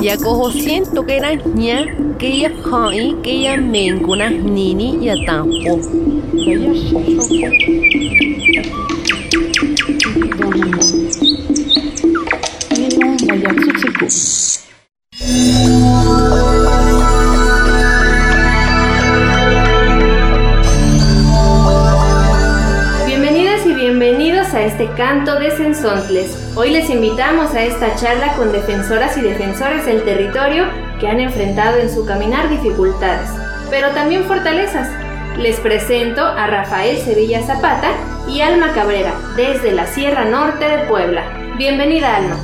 sentlaichnexilistle. Yakoho siento que era ña, que ya hai, que ya mencuna nini ya tampo. Bienvenidas este canto de Sensontles. Hoy les invitamos a esta charla con defensoras y defensores del territorio que han enfrentado en su caminar dificultades, pero también fortalezas. Les presento a Rafael Sevilla Zapata y Alma Cabrera, desde la Sierra Norte de Puebla. Bienvenida, Alma.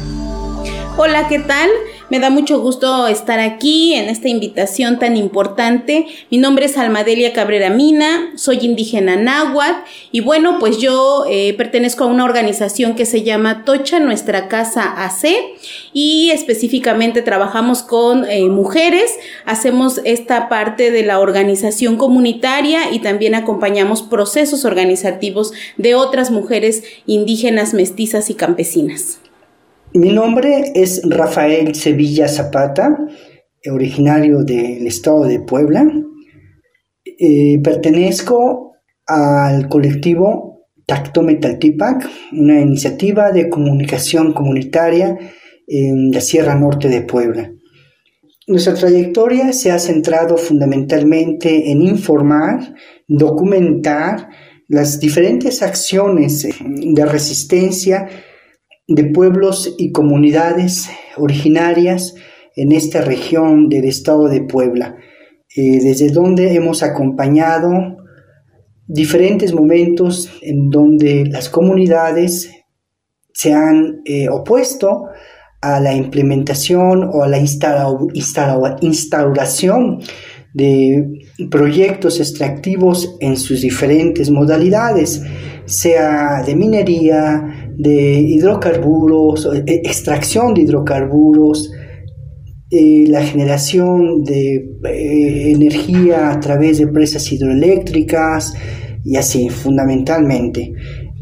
Hola, ¿qué tal? Me da mucho gusto estar aquí en esta invitación tan importante. Mi nombre es Almadelia Cabrera Mina, soy indígena náhuatl y bueno, pues yo eh, pertenezco a una organización que se llama Tocha Nuestra Casa AC y específicamente trabajamos con eh, mujeres, hacemos esta parte de la organización comunitaria y también acompañamos procesos organizativos de otras mujeres indígenas, mestizas y campesinas. Mi nombre es Rafael Sevilla Zapata, originario del estado de Puebla. Eh, pertenezco al colectivo Tacto Metaltipac, una iniciativa de comunicación comunitaria en la Sierra Norte de Puebla. Nuestra trayectoria se ha centrado fundamentalmente en informar, documentar las diferentes acciones de resistencia de pueblos y comunidades originarias en esta región del estado de Puebla, eh, desde donde hemos acompañado diferentes momentos en donde las comunidades se han eh, opuesto a la implementación o a la instauración de proyectos extractivos en sus diferentes modalidades, sea de minería, de hidrocarburos, e, extracción de hidrocarburos, eh, la generación de eh, energía a través de presas hidroeléctricas y así, fundamentalmente.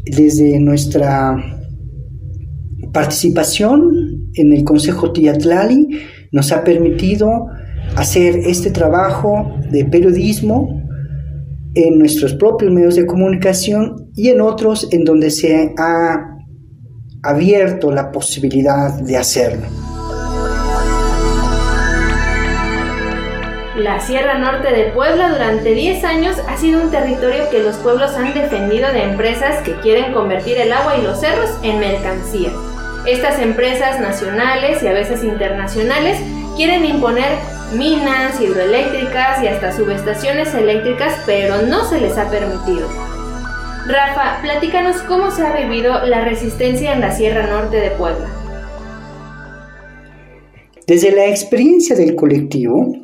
Desde nuestra participación en el Consejo Tiatlali nos ha permitido hacer este trabajo de periodismo en nuestros propios medios de comunicación y en otros en donde se ha abierto la posibilidad de hacerlo. La Sierra Norte de Puebla durante 10 años ha sido un territorio que los pueblos han defendido de empresas que quieren convertir el agua y los cerros en mercancía. Estas empresas nacionales y a veces internacionales quieren imponer minas hidroeléctricas y hasta subestaciones eléctricas, pero no se les ha permitido. Rafa, platícanos cómo se ha vivido la resistencia en la Sierra Norte de Puebla. Desde la experiencia del colectivo,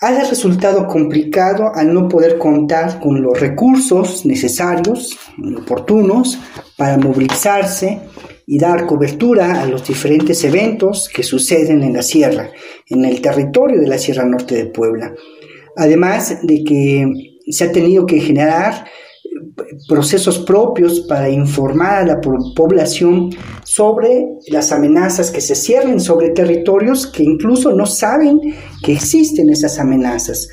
ha resultado complicado al no poder contar con los recursos necesarios, oportunos, para movilizarse y dar cobertura a los diferentes eventos que suceden en la sierra, en el territorio de la Sierra Norte de Puebla. Además de que se ha tenido que generar procesos propios para informar a la población sobre las amenazas que se cierren sobre territorios que incluso no saben que existen esas amenazas.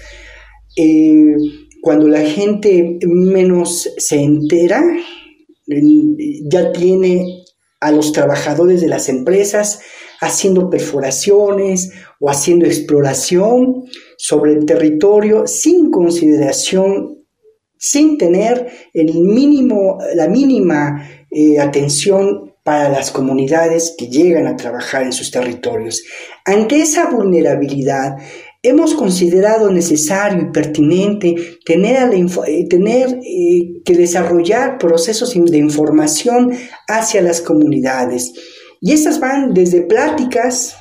Eh, cuando la gente menos se entera, ya tiene a los trabajadores de las empresas haciendo perforaciones o haciendo exploración sobre el territorio sin consideración, sin tener el mínimo, la mínima eh, atención para las comunidades que llegan a trabajar en sus territorios. Ante esa vulnerabilidad, hemos considerado necesario y pertinente tener, eh, eh, que desarrollar procesos de información hacia las comunidades. Y estas van desde pláticas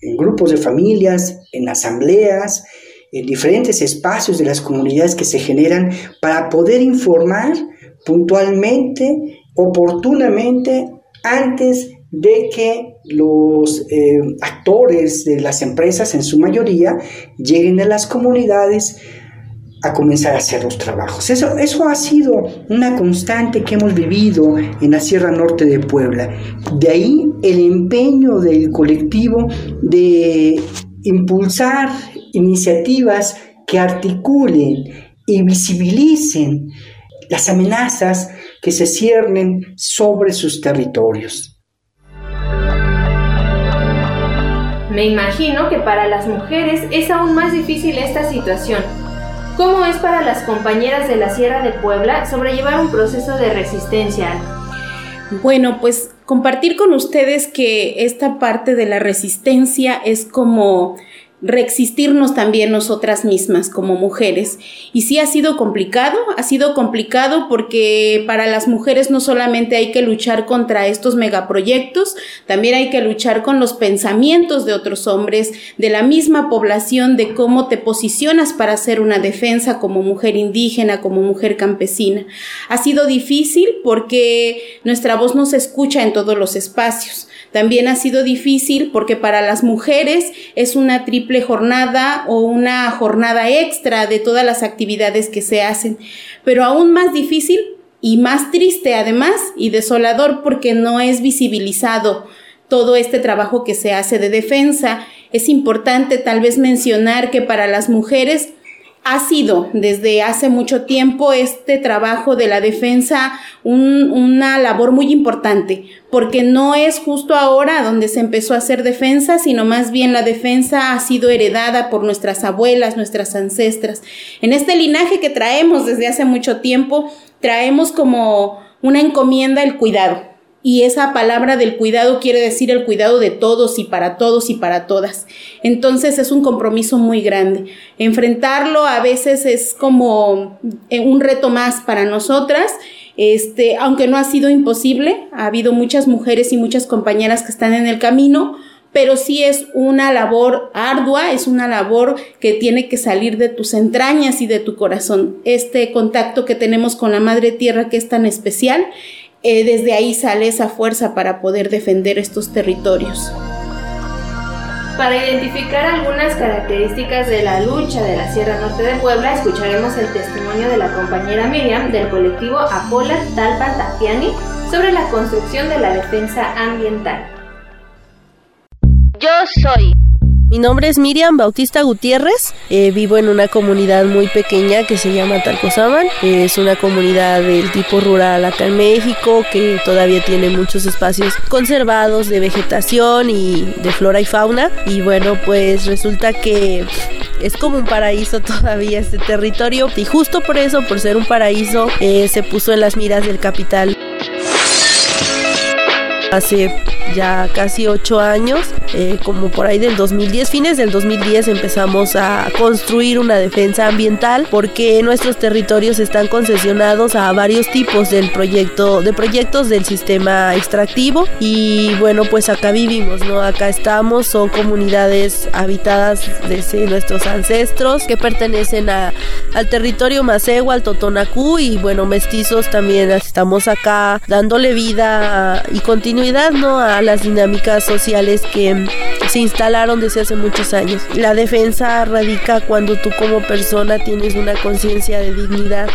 en grupos de familias, en asambleas, en diferentes espacios de las comunidades que se generan para poder informar puntualmente, oportunamente, antes de que los eh, actores de las empresas, en su mayoría, lleguen a las comunidades a comenzar a hacer los trabajos. Eso, eso ha sido una constante que hemos vivido en la Sierra Norte de Puebla. De ahí el empeño del colectivo de impulsar iniciativas que articulen y visibilicen las amenazas que se ciernen sobre sus territorios. Me imagino que para las mujeres es aún más difícil esta situación. ¿Cómo es para las compañeras de la Sierra de Puebla sobrellevar un proceso de resistencia? Bueno, pues compartir con ustedes que esta parte de la resistencia es como reexistirnos también nosotras mismas como mujeres. Y sí ha sido complicado, ha sido complicado porque para las mujeres no solamente hay que luchar contra estos megaproyectos, también hay que luchar con los pensamientos de otros hombres, de la misma población, de cómo te posicionas para hacer una defensa como mujer indígena, como mujer campesina. Ha sido difícil porque nuestra voz no se escucha en todos los espacios. También ha sido difícil porque para las mujeres es una triple jornada o una jornada extra de todas las actividades que se hacen. Pero aún más difícil y más triste además y desolador porque no es visibilizado todo este trabajo que se hace de defensa. Es importante tal vez mencionar que para las mujeres ha sido desde hace mucho tiempo este trabajo de la defensa una labor muy importante, porque no es justo ahora donde se empezó a hacer defensa, sino más bien la defensa ha sido heredada por nuestras abuelas, nuestras ancestras. En este linaje que traemos desde hace mucho tiempo, traemos como una encomienda el cuidado y esa palabra del cuidado quiere decir el cuidado de todos y para todos y para todas. Entonces es un compromiso muy grande. Enfrentarlo a veces es como eh, un reto más para nosotras. Este, aunque no ha sido imposible, ha habido muchas mujeres y muchas compañeras que están en el camino, pero sí es una labor ardua, es una labor que tiene que salir de tus entrañas y de tu corazón. Este contacto que tenemos con la Madre Tierra que es tan especial eh, desde ahí sale esa fuerza para poder defender estos territorios. Para identificar algunas características de la lucha de la Sierra Norte de Puebla, escucharemos el testimonio de la compañera Miriam del colectivo Apola Talpa Tapiani sobre la construcción de la defensa ambiental. Yo soy mi nombre es Miriam Bautista Gutiérrez, eh, vivo en una comunidad muy pequeña que se llama Talcozaman, es una comunidad del tipo rural acá en México que todavía tiene muchos espacios conservados de vegetación y de flora y fauna. Y bueno pues resulta que es como un paraíso todavía este territorio. Y justo por eso, por ser un paraíso, eh, se puso en las miras del capital. Hace ya casi ocho años, eh, como por ahí del 2010, fines del 2010 empezamos a construir una defensa ambiental porque nuestros territorios están concesionados a varios tipos del proyecto, de proyectos del sistema extractivo y bueno pues acá vivimos, ¿no? Acá estamos, son comunidades habitadas desde nuestros ancestros que pertenecen a, al territorio Macegua, al Totonacú y bueno mestizos también estamos acá dándole vida y continuidad, ¿no? A las dinámicas sociales que se instalaron desde hace muchos años. La defensa radica cuando tú como persona tienes una conciencia de dignidad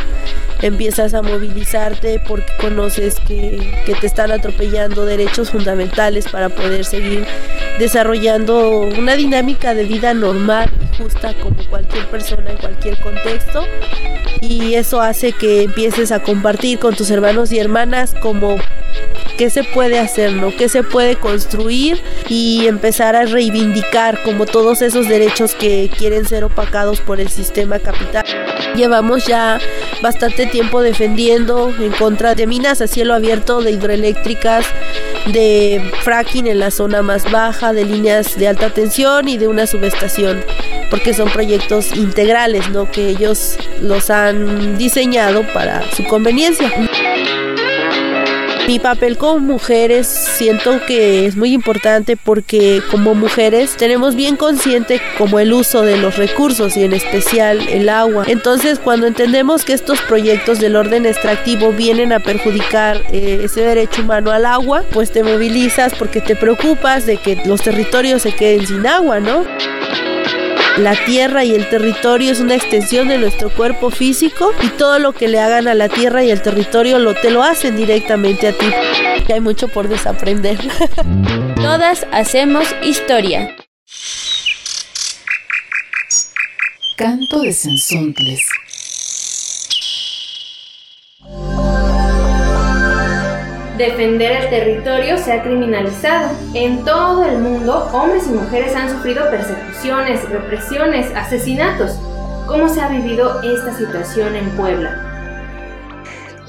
empiezas a movilizarte porque conoces que, que, te están atropellando derechos fundamentales para poder seguir desarrollando una dinámica de vida normal y justa como cualquier persona en cualquier contexto y eso hace que empieces a compartir con tus hermanos y hermanas como qué se puede hacer, ¿no? ¿Qué se puede construir y empezar a reivindicar como todos esos derechos que quieren ser opacados por el sistema capital. Llevamos ya bastante tiempo defendiendo en contra de minas a cielo abierto, de hidroeléctricas, de fracking en la zona más baja, de líneas de alta tensión y de una subestación, porque son proyectos integrales, ¿no? Que ellos los han diseñado para su conveniencia. Mi papel como mujeres siento que es muy importante porque como mujeres tenemos bien consciente como el uso de los recursos y en especial el agua. Entonces cuando entendemos que estos proyectos del orden extractivo vienen a perjudicar eh, ese derecho humano al agua, pues te movilizas porque te preocupas de que los territorios se queden sin agua, ¿no? La tierra y el territorio es una extensión de nuestro cuerpo físico y todo lo que le hagan a la tierra y el territorio lo, te lo hacen directamente a ti. Hay mucho por desaprender. Todas hacemos historia. Canto de Sensontles. Defender el territorio se ha criminalizado. En todo el mundo, hombres y mujeres han sufrido persecuciones, represiones, asesinatos. ¿Cómo se ha vivido esta situación en Puebla?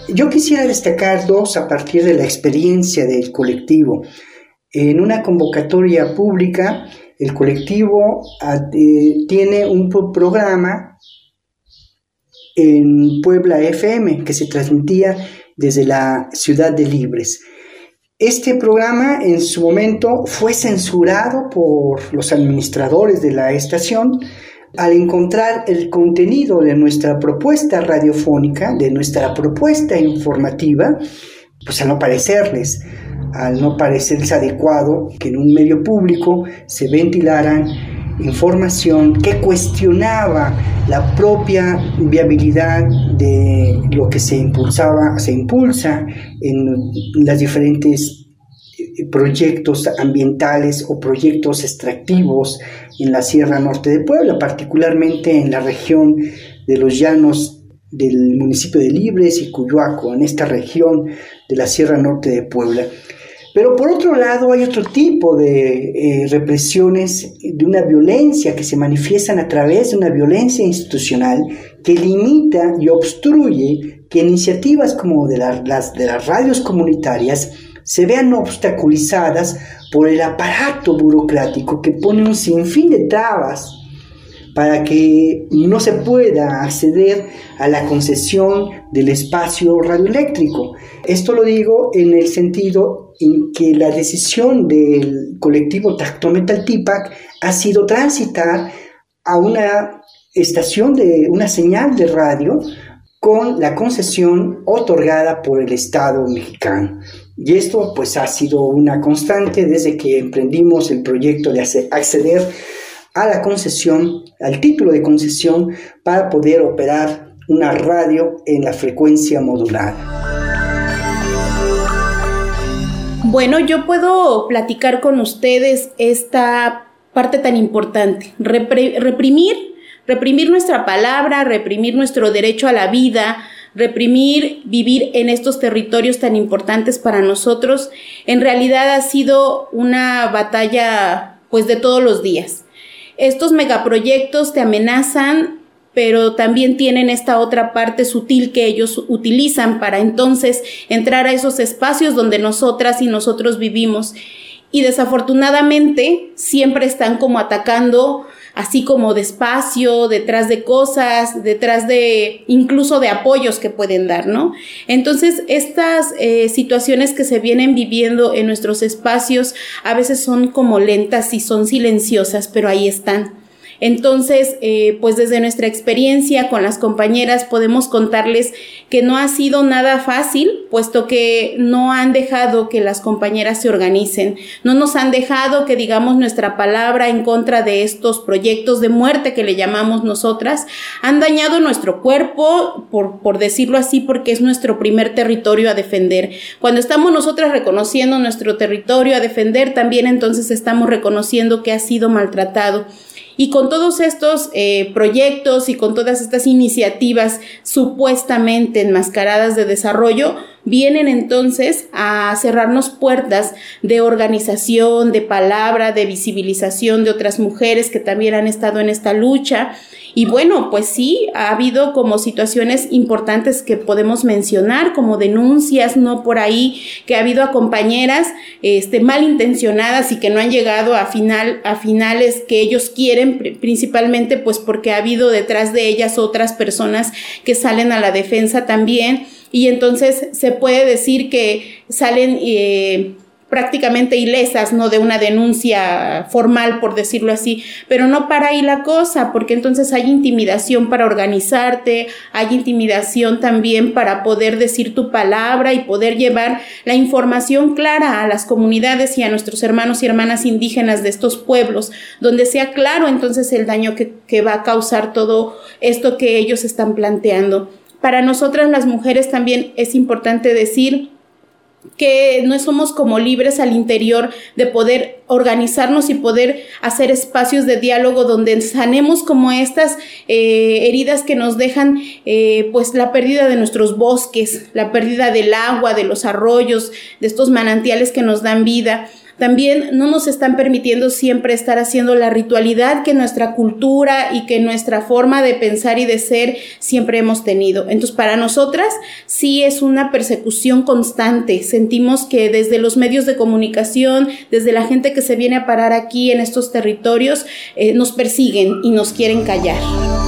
Yo quisiera destacar dos a partir de la experiencia del colectivo. En una convocatoria pública, el colectivo eh, tiene un programa en Puebla FM que se transmitía desde la ciudad de Libres. Este programa en su momento fue censurado por los administradores de la estación al encontrar el contenido de nuestra propuesta radiofónica, de nuestra propuesta informativa, pues al no parecerles, al no parecerles adecuado que en un medio público se ventilaran información que cuestionaba la propia viabilidad de lo que se impulsaba, se impulsa en los diferentes eh, proyectos ambientales o proyectos extractivos en la Sierra Norte de Puebla, particularmente en la región de los llanos del municipio de Libres y Cuyuaco, en esta región de la Sierra Norte de Puebla. Pero por otro lado hay otro tipo de eh, represiones, de una violencia que se manifiestan a través de una violencia institucional que limita y obstruye que iniciativas como de las de las radios comunitarias se vean obstaculizadas por el aparato burocrático que pone un sinfín de trabas para que no se pueda acceder a la concesión del espacio radioeléctrico. Esto lo digo en el sentido en que la decisión del colectivo Metal Tipac ha sido transitar a una estación de una señal de radio con la concesión otorgada por el Estado mexicano. Y esto pues ha sido una constante desde que emprendimos el proyecto de acceder a la concesión, al título de concesión para poder operar una radio en la frecuencia modulada. Bueno, yo puedo platicar con ustedes esta parte tan importante, reprimir, reprimir nuestra palabra, reprimir nuestro derecho a la vida, reprimir vivir en estos territorios tan importantes para nosotros, en realidad ha sido una batalla pues de todos los días. Estos megaproyectos te amenazan pero también tienen esta otra parte sutil que ellos utilizan para entonces entrar a esos espacios donde nosotras y nosotros vivimos. Y desafortunadamente siempre están como atacando así como despacio, detrás de cosas, detrás de incluso de apoyos que pueden dar, ¿no? Entonces, estas eh, situaciones que se vienen viviendo en nuestros espacios a veces son como lentas y son silenciosas, pero ahí están. Entonces, eh, pues desde nuestra experiencia con las compañeras podemos contarles que no ha sido nada fácil, puesto que no han dejado que las compañeras se organicen, no nos han dejado que digamos nuestra palabra en contra de estos proyectos de muerte que le llamamos nosotras, han dañado nuestro cuerpo, por, por decirlo así, porque es nuestro primer territorio a defender. Cuando estamos nosotras reconociendo nuestro territorio a defender, también entonces estamos reconociendo que ha sido maltratado. Y con todos estos eh, proyectos y con todas estas iniciativas supuestamente enmascaradas de desarrollo, vienen entonces a cerrarnos puertas de organización, de palabra, de visibilización de otras mujeres que también han estado en esta lucha. Y bueno, pues sí, ha habido como situaciones importantes que podemos mencionar, como denuncias, no por ahí, que ha habido a compañeras este, malintencionadas y que no han llegado a, final, a finales que ellos quieren, principalmente pues porque ha habido detrás de ellas otras personas que salen a la defensa también y entonces se puede decir que salen eh, prácticamente ilesas, ¿no? De una denuncia formal, por decirlo así, pero no para ahí la cosa, porque entonces hay intimidación para organizarte, hay intimidación también para poder decir tu palabra y poder llevar la información clara a las comunidades y a nuestros hermanos y hermanas indígenas de estos pueblos, donde sea claro entonces el daño que, que va a causar todo esto que ellos están planteando. Para nosotras las mujeres también es importante decir que no somos como libres al interior de poder organizarnos y poder hacer espacios de diálogo donde sanemos como estas eh, heridas que nos dejan eh, pues la pérdida de nuestros bosques, la pérdida del agua, de los arroyos, de estos manantiales que nos dan vida. También no nos están permitiendo siempre estar haciendo la ritualidad que nuestra cultura y que nuestra forma de pensar y de ser siempre hemos tenido. Entonces, para nosotras sí es una persecución constante. Sentimos que desde los medios de comunicación, desde la gente que se viene a parar aquí en estos territorios, eh, nos persiguen y nos quieren callar.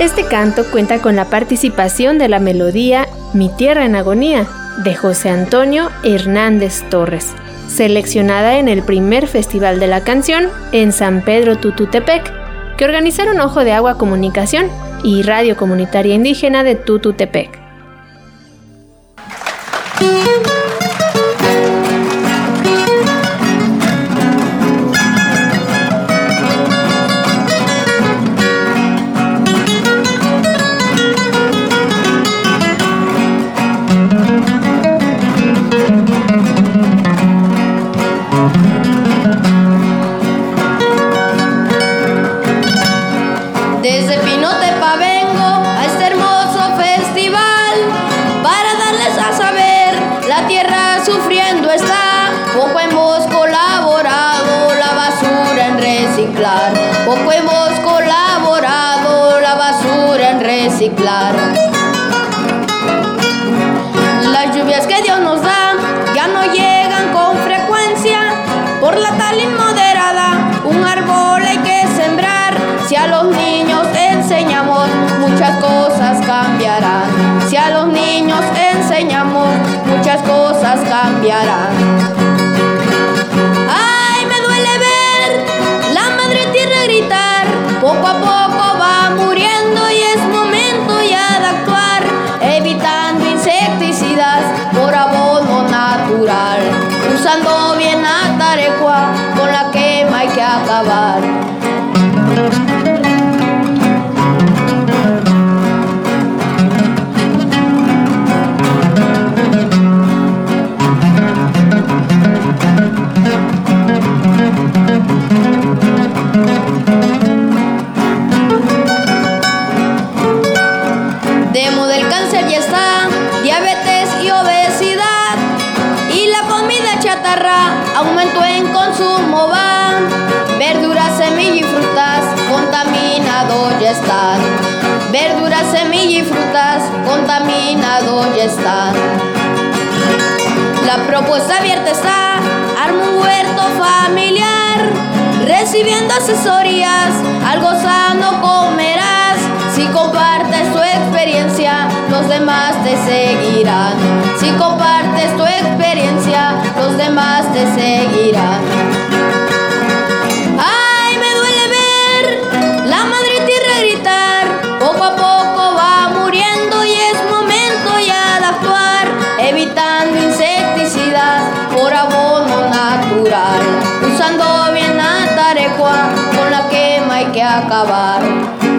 Este canto cuenta con la participación de la melodía Mi Tierra en Agonía, de José Antonio Hernández Torres, seleccionada en el primer Festival de la Canción en San Pedro Tututepec, que organizaron Ojo de Agua Comunicación y Radio Comunitaria Indígena de Tututepec. cambiará. Cosas cambiarán. La propuesta abierta está, arma un huerto familiar, recibiendo asesorías, algo sano comerás. Si compartes tu experiencia, los demás te seguirán. Si compartes tu experiencia, los demás te seguirán. Que acabar.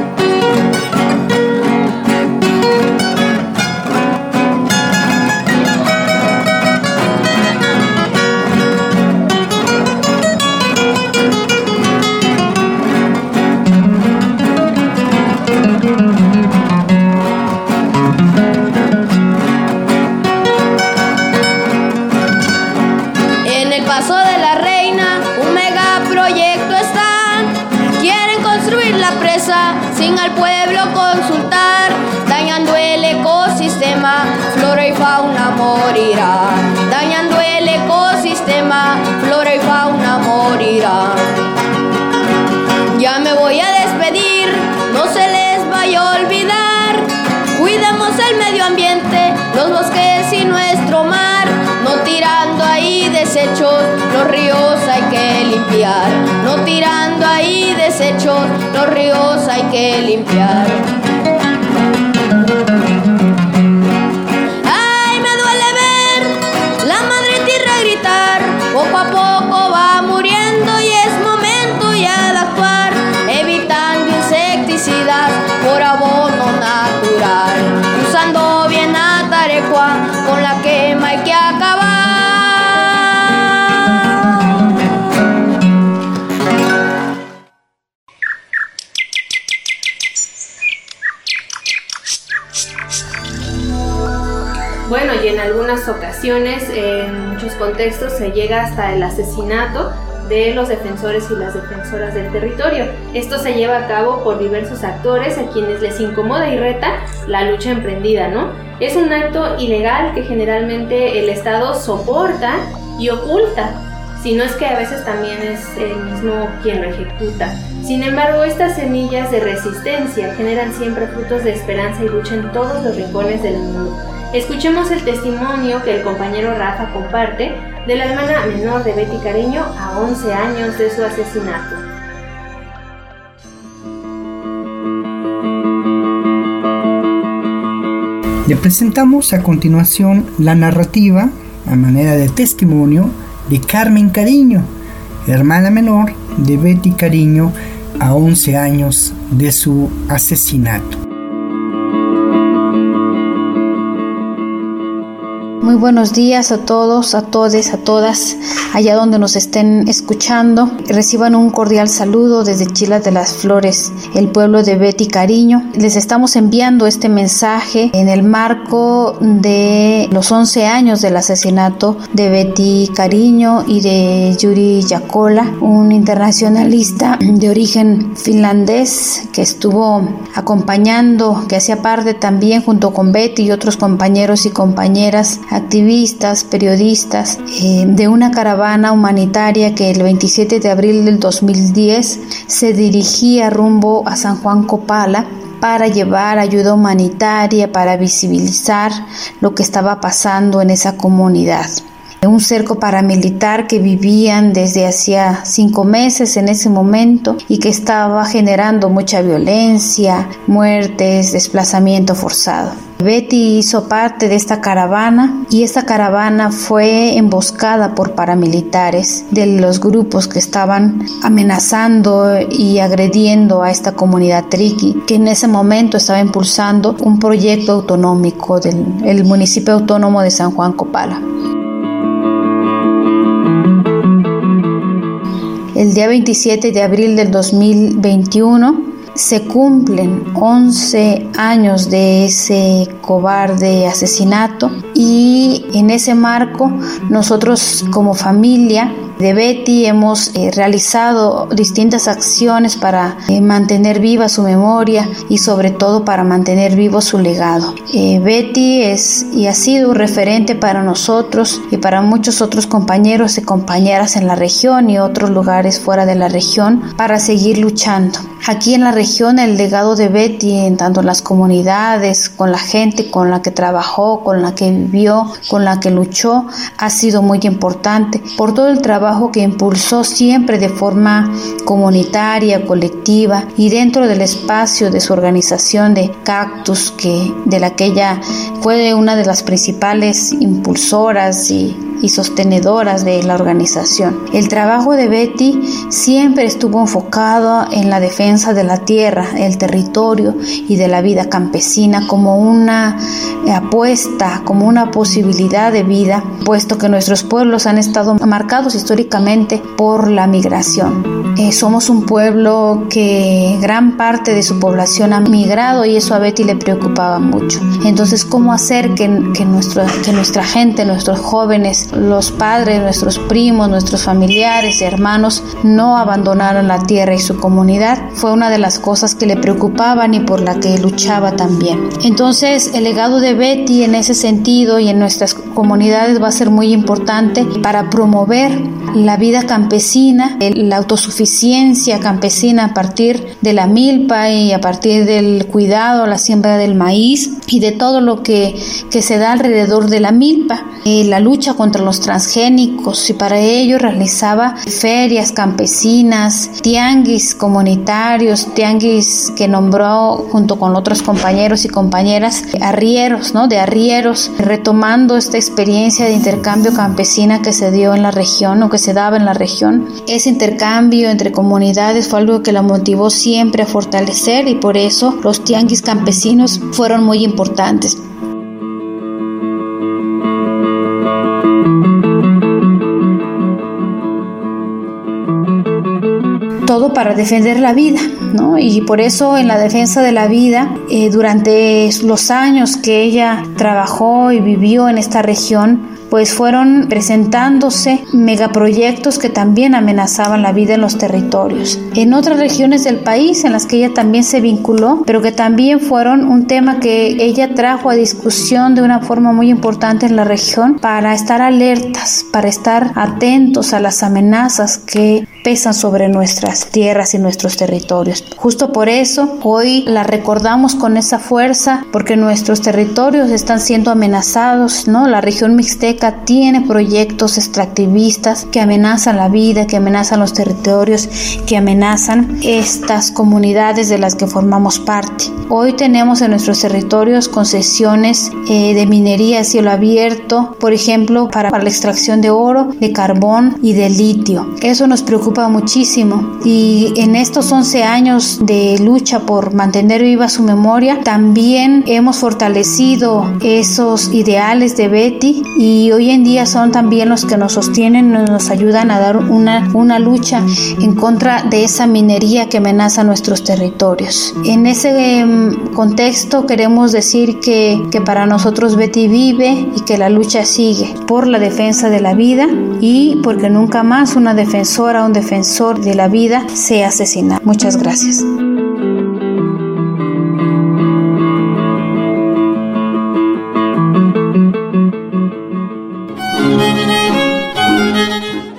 No tirando ahí desechos, los ríos hay que limpiar. Algunas ocasiones, en muchos contextos, se llega hasta el asesinato de los defensores y las defensoras del territorio. Esto se lleva a cabo por diversos actores a quienes les incomoda y reta la lucha emprendida, ¿no? Es un acto ilegal que generalmente el Estado soporta y oculta, si no es que a veces también es el mismo quien lo ejecuta. Sin embargo, estas semillas de resistencia generan siempre frutos de esperanza y lucha en todos los rincones del mundo. Escuchemos el testimonio que el compañero Rafa comparte de la hermana menor de Betty Cariño a 11 años de su asesinato. Le presentamos a continuación la narrativa, a manera de testimonio, de Carmen Cariño, hermana menor de Betty Cariño a 11 años de su asesinato. Muy buenos días a todos, a todes, a todas, allá donde nos estén escuchando. Reciban un cordial saludo desde Chile de las Flores, el pueblo de Betty Cariño. Les estamos enviando este mensaje en el marco de los 11 años del asesinato de Betty Cariño y de Yuri Yakola, un internacionalista de origen finlandés que estuvo acompañando, que hacía parte también junto con Betty y otros compañeros y compañeras activistas, periodistas, eh, de una caravana humanitaria que el 27 de abril del 2010 se dirigía rumbo a San Juan Copala para llevar ayuda humanitaria, para visibilizar lo que estaba pasando en esa comunidad un cerco paramilitar que vivían desde hacía cinco meses en ese momento y que estaba generando mucha violencia, muertes, desplazamiento forzado. Betty hizo parte de esta caravana y esta caravana fue emboscada por paramilitares de los grupos que estaban amenazando y agrediendo a esta comunidad triqui, que en ese momento estaba impulsando un proyecto autonómico del municipio autónomo de San Juan Copala. El día 27 de abril del 2021 se cumplen 11 años de ese cobarde asesinato y en ese marco nosotros como familia de Betty hemos eh, realizado distintas acciones para eh, mantener viva su memoria y sobre todo para mantener vivo su legado. Eh, Betty es y ha sido un referente para nosotros y para muchos otros compañeros y compañeras en la región y otros lugares fuera de la región para seguir luchando. Aquí en la región el legado de Betty, en tanto en las comunidades, con la gente con la que trabajó, con la que vivió, con la que luchó, ha sido muy importante por todo el trabajo que impulsó siempre de forma comunitaria, colectiva y dentro del espacio de su organización de Cactus, que de la que ella fue una de las principales impulsoras y y sostenedoras de la organización. El trabajo de Betty siempre estuvo enfocado en la defensa de la tierra, el territorio y de la vida campesina como una apuesta, como una posibilidad de vida, puesto que nuestros pueblos han estado marcados históricamente por la migración. Eh, somos un pueblo que gran parte de su población ha migrado y eso a Betty le preocupaba mucho. Entonces, ¿cómo hacer que, que, nuestro, que nuestra gente, nuestros jóvenes, los padres, nuestros primos, nuestros familiares hermanos no abandonaron la tierra y su comunidad. Fue una de las cosas que le preocupaban y por la que luchaba también. Entonces, el legado de Betty en ese sentido y en nuestras comunidades va a ser muy importante para promover la vida campesina, la autosuficiencia campesina a partir de la milpa y a partir del cuidado, la siembra del maíz y de todo lo que, que se da alrededor de la milpa. Eh, la lucha contra los transgénicos y para ello realizaba ferias campesinas, tianguis comunitarios, tianguis que nombró junto con otros compañeros y compañeras arrieros, ¿no? De arrieros, retomando esta experiencia de intercambio campesina que se dio en la región o que se daba en la región. Ese intercambio entre comunidades fue algo que la motivó siempre a fortalecer y por eso los tianguis campesinos fueron muy importantes. Todo para defender la vida, ¿no? Y por eso en la defensa de la vida, eh, durante los años que ella trabajó y vivió en esta región, pues fueron presentándose megaproyectos que también amenazaban la vida en los territorios. En otras regiones del país en las que ella también se vinculó, pero que también fueron un tema que ella trajo a discusión de una forma muy importante en la región para estar alertas, para estar atentos a las amenazas que pesan sobre nuestras tierras y nuestros territorios. Justo por eso hoy la recordamos con esa fuerza porque nuestros territorios están siendo amenazados, ¿no? La región mixteca tiene proyectos extractivistas que amenazan la vida, que amenazan los territorios, que amenazan estas comunidades de las que formamos parte. Hoy tenemos en nuestros territorios concesiones eh, de minería a cielo abierto, por ejemplo, para, para la extracción de oro, de carbón y de litio. Eso nos preocupa muchísimo y en estos 11 años de lucha por mantener viva su memoria, también hemos fortalecido esos ideales de Betty y hoy en día son también los que nos sostienen, nos ayudan a dar una, una lucha en contra de esa minería que amenaza nuestros territorios. En ese em, contexto queremos decir que, que para nosotros Betty vive y que la lucha sigue por la defensa de la vida y porque nunca más una defensora un defensor de la vida sea asesinado. Muchas gracias.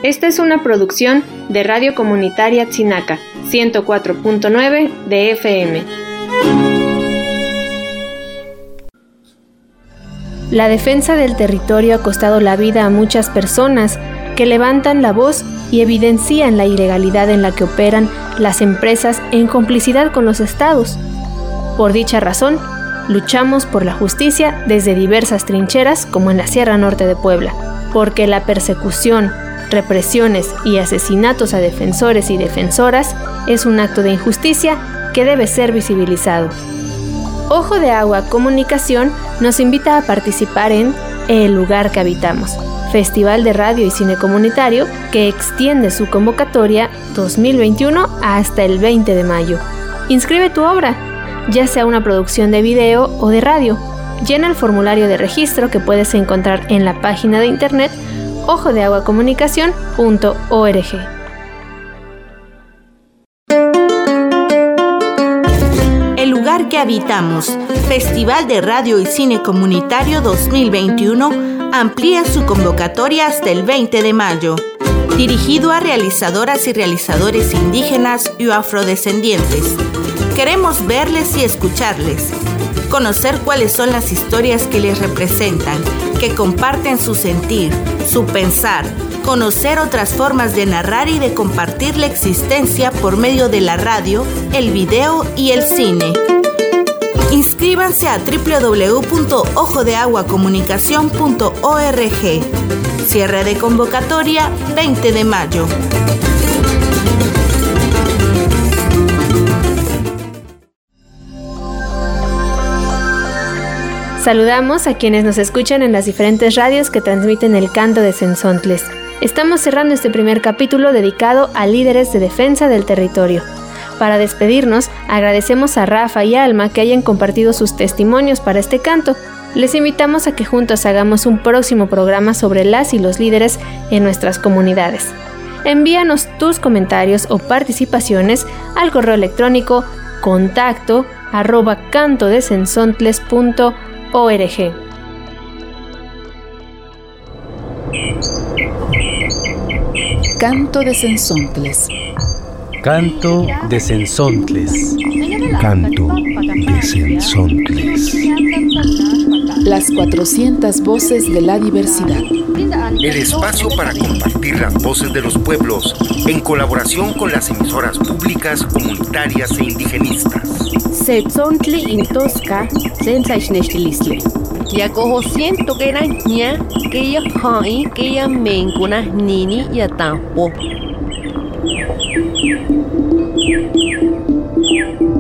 Esta es una producción de Radio Comunitaria Chinaca, 104.9 de FM. La defensa del territorio ha costado la vida a muchas personas que levantan la voz y evidencian la ilegalidad en la que operan las empresas en complicidad con los estados. Por dicha razón, luchamos por la justicia desde diversas trincheras como en la Sierra Norte de Puebla, porque la persecución, represiones y asesinatos a defensores y defensoras es un acto de injusticia que debe ser visibilizado. Ojo de Agua Comunicación nos invita a participar en El lugar que habitamos, Festival de Radio y Cine Comunitario que extiende su convocatoria 2021 hasta el 20 de mayo. Inscribe tu obra, ya sea una producción de video o de radio. Llena el formulario de registro que puedes encontrar en la página de internet ojodeaguacomunicación.org. habitamos, Festival de Radio y Cine Comunitario 2021, amplía su convocatoria hasta el 20 de mayo. Dirigido a realizadoras y realizadores indígenas y afrodescendientes. Queremos verles y escucharles conocer cuáles son las historias que les representan, que comparten su sentir, su pensar, conocer otras formas de narrar y de compartir la existencia por medio de la radio, el video y el cine. Inscríbanse a www.ojodeaguacomunicación.org. Cierre de convocatoria 20 de mayo. Saludamos a quienes nos escuchan en las diferentes radios que transmiten el canto de Sensontles. Estamos cerrando este primer capítulo dedicado a líderes de defensa del territorio. Para despedirnos, agradecemos a Rafa y Alma que hayan compartido sus testimonios para este canto. Les invitamos a que juntos hagamos un próximo programa sobre las y los líderes en nuestras comunidades. Envíanos tus comentarios o participaciones al correo electrónico contacto arroba org. Canto de Sensontles. Canto de Sensontles. Canto de Sensontles. Las 400 voces de la diversidad. El espacio para compartir las voces de los pueblos en colaboración con las emisoras públicas, comunitarias e indigenistas. Setzontli intosca sensaixnextilistle. Yakoho siento que era ña que ya hai que ya mencuna nini ya tampo.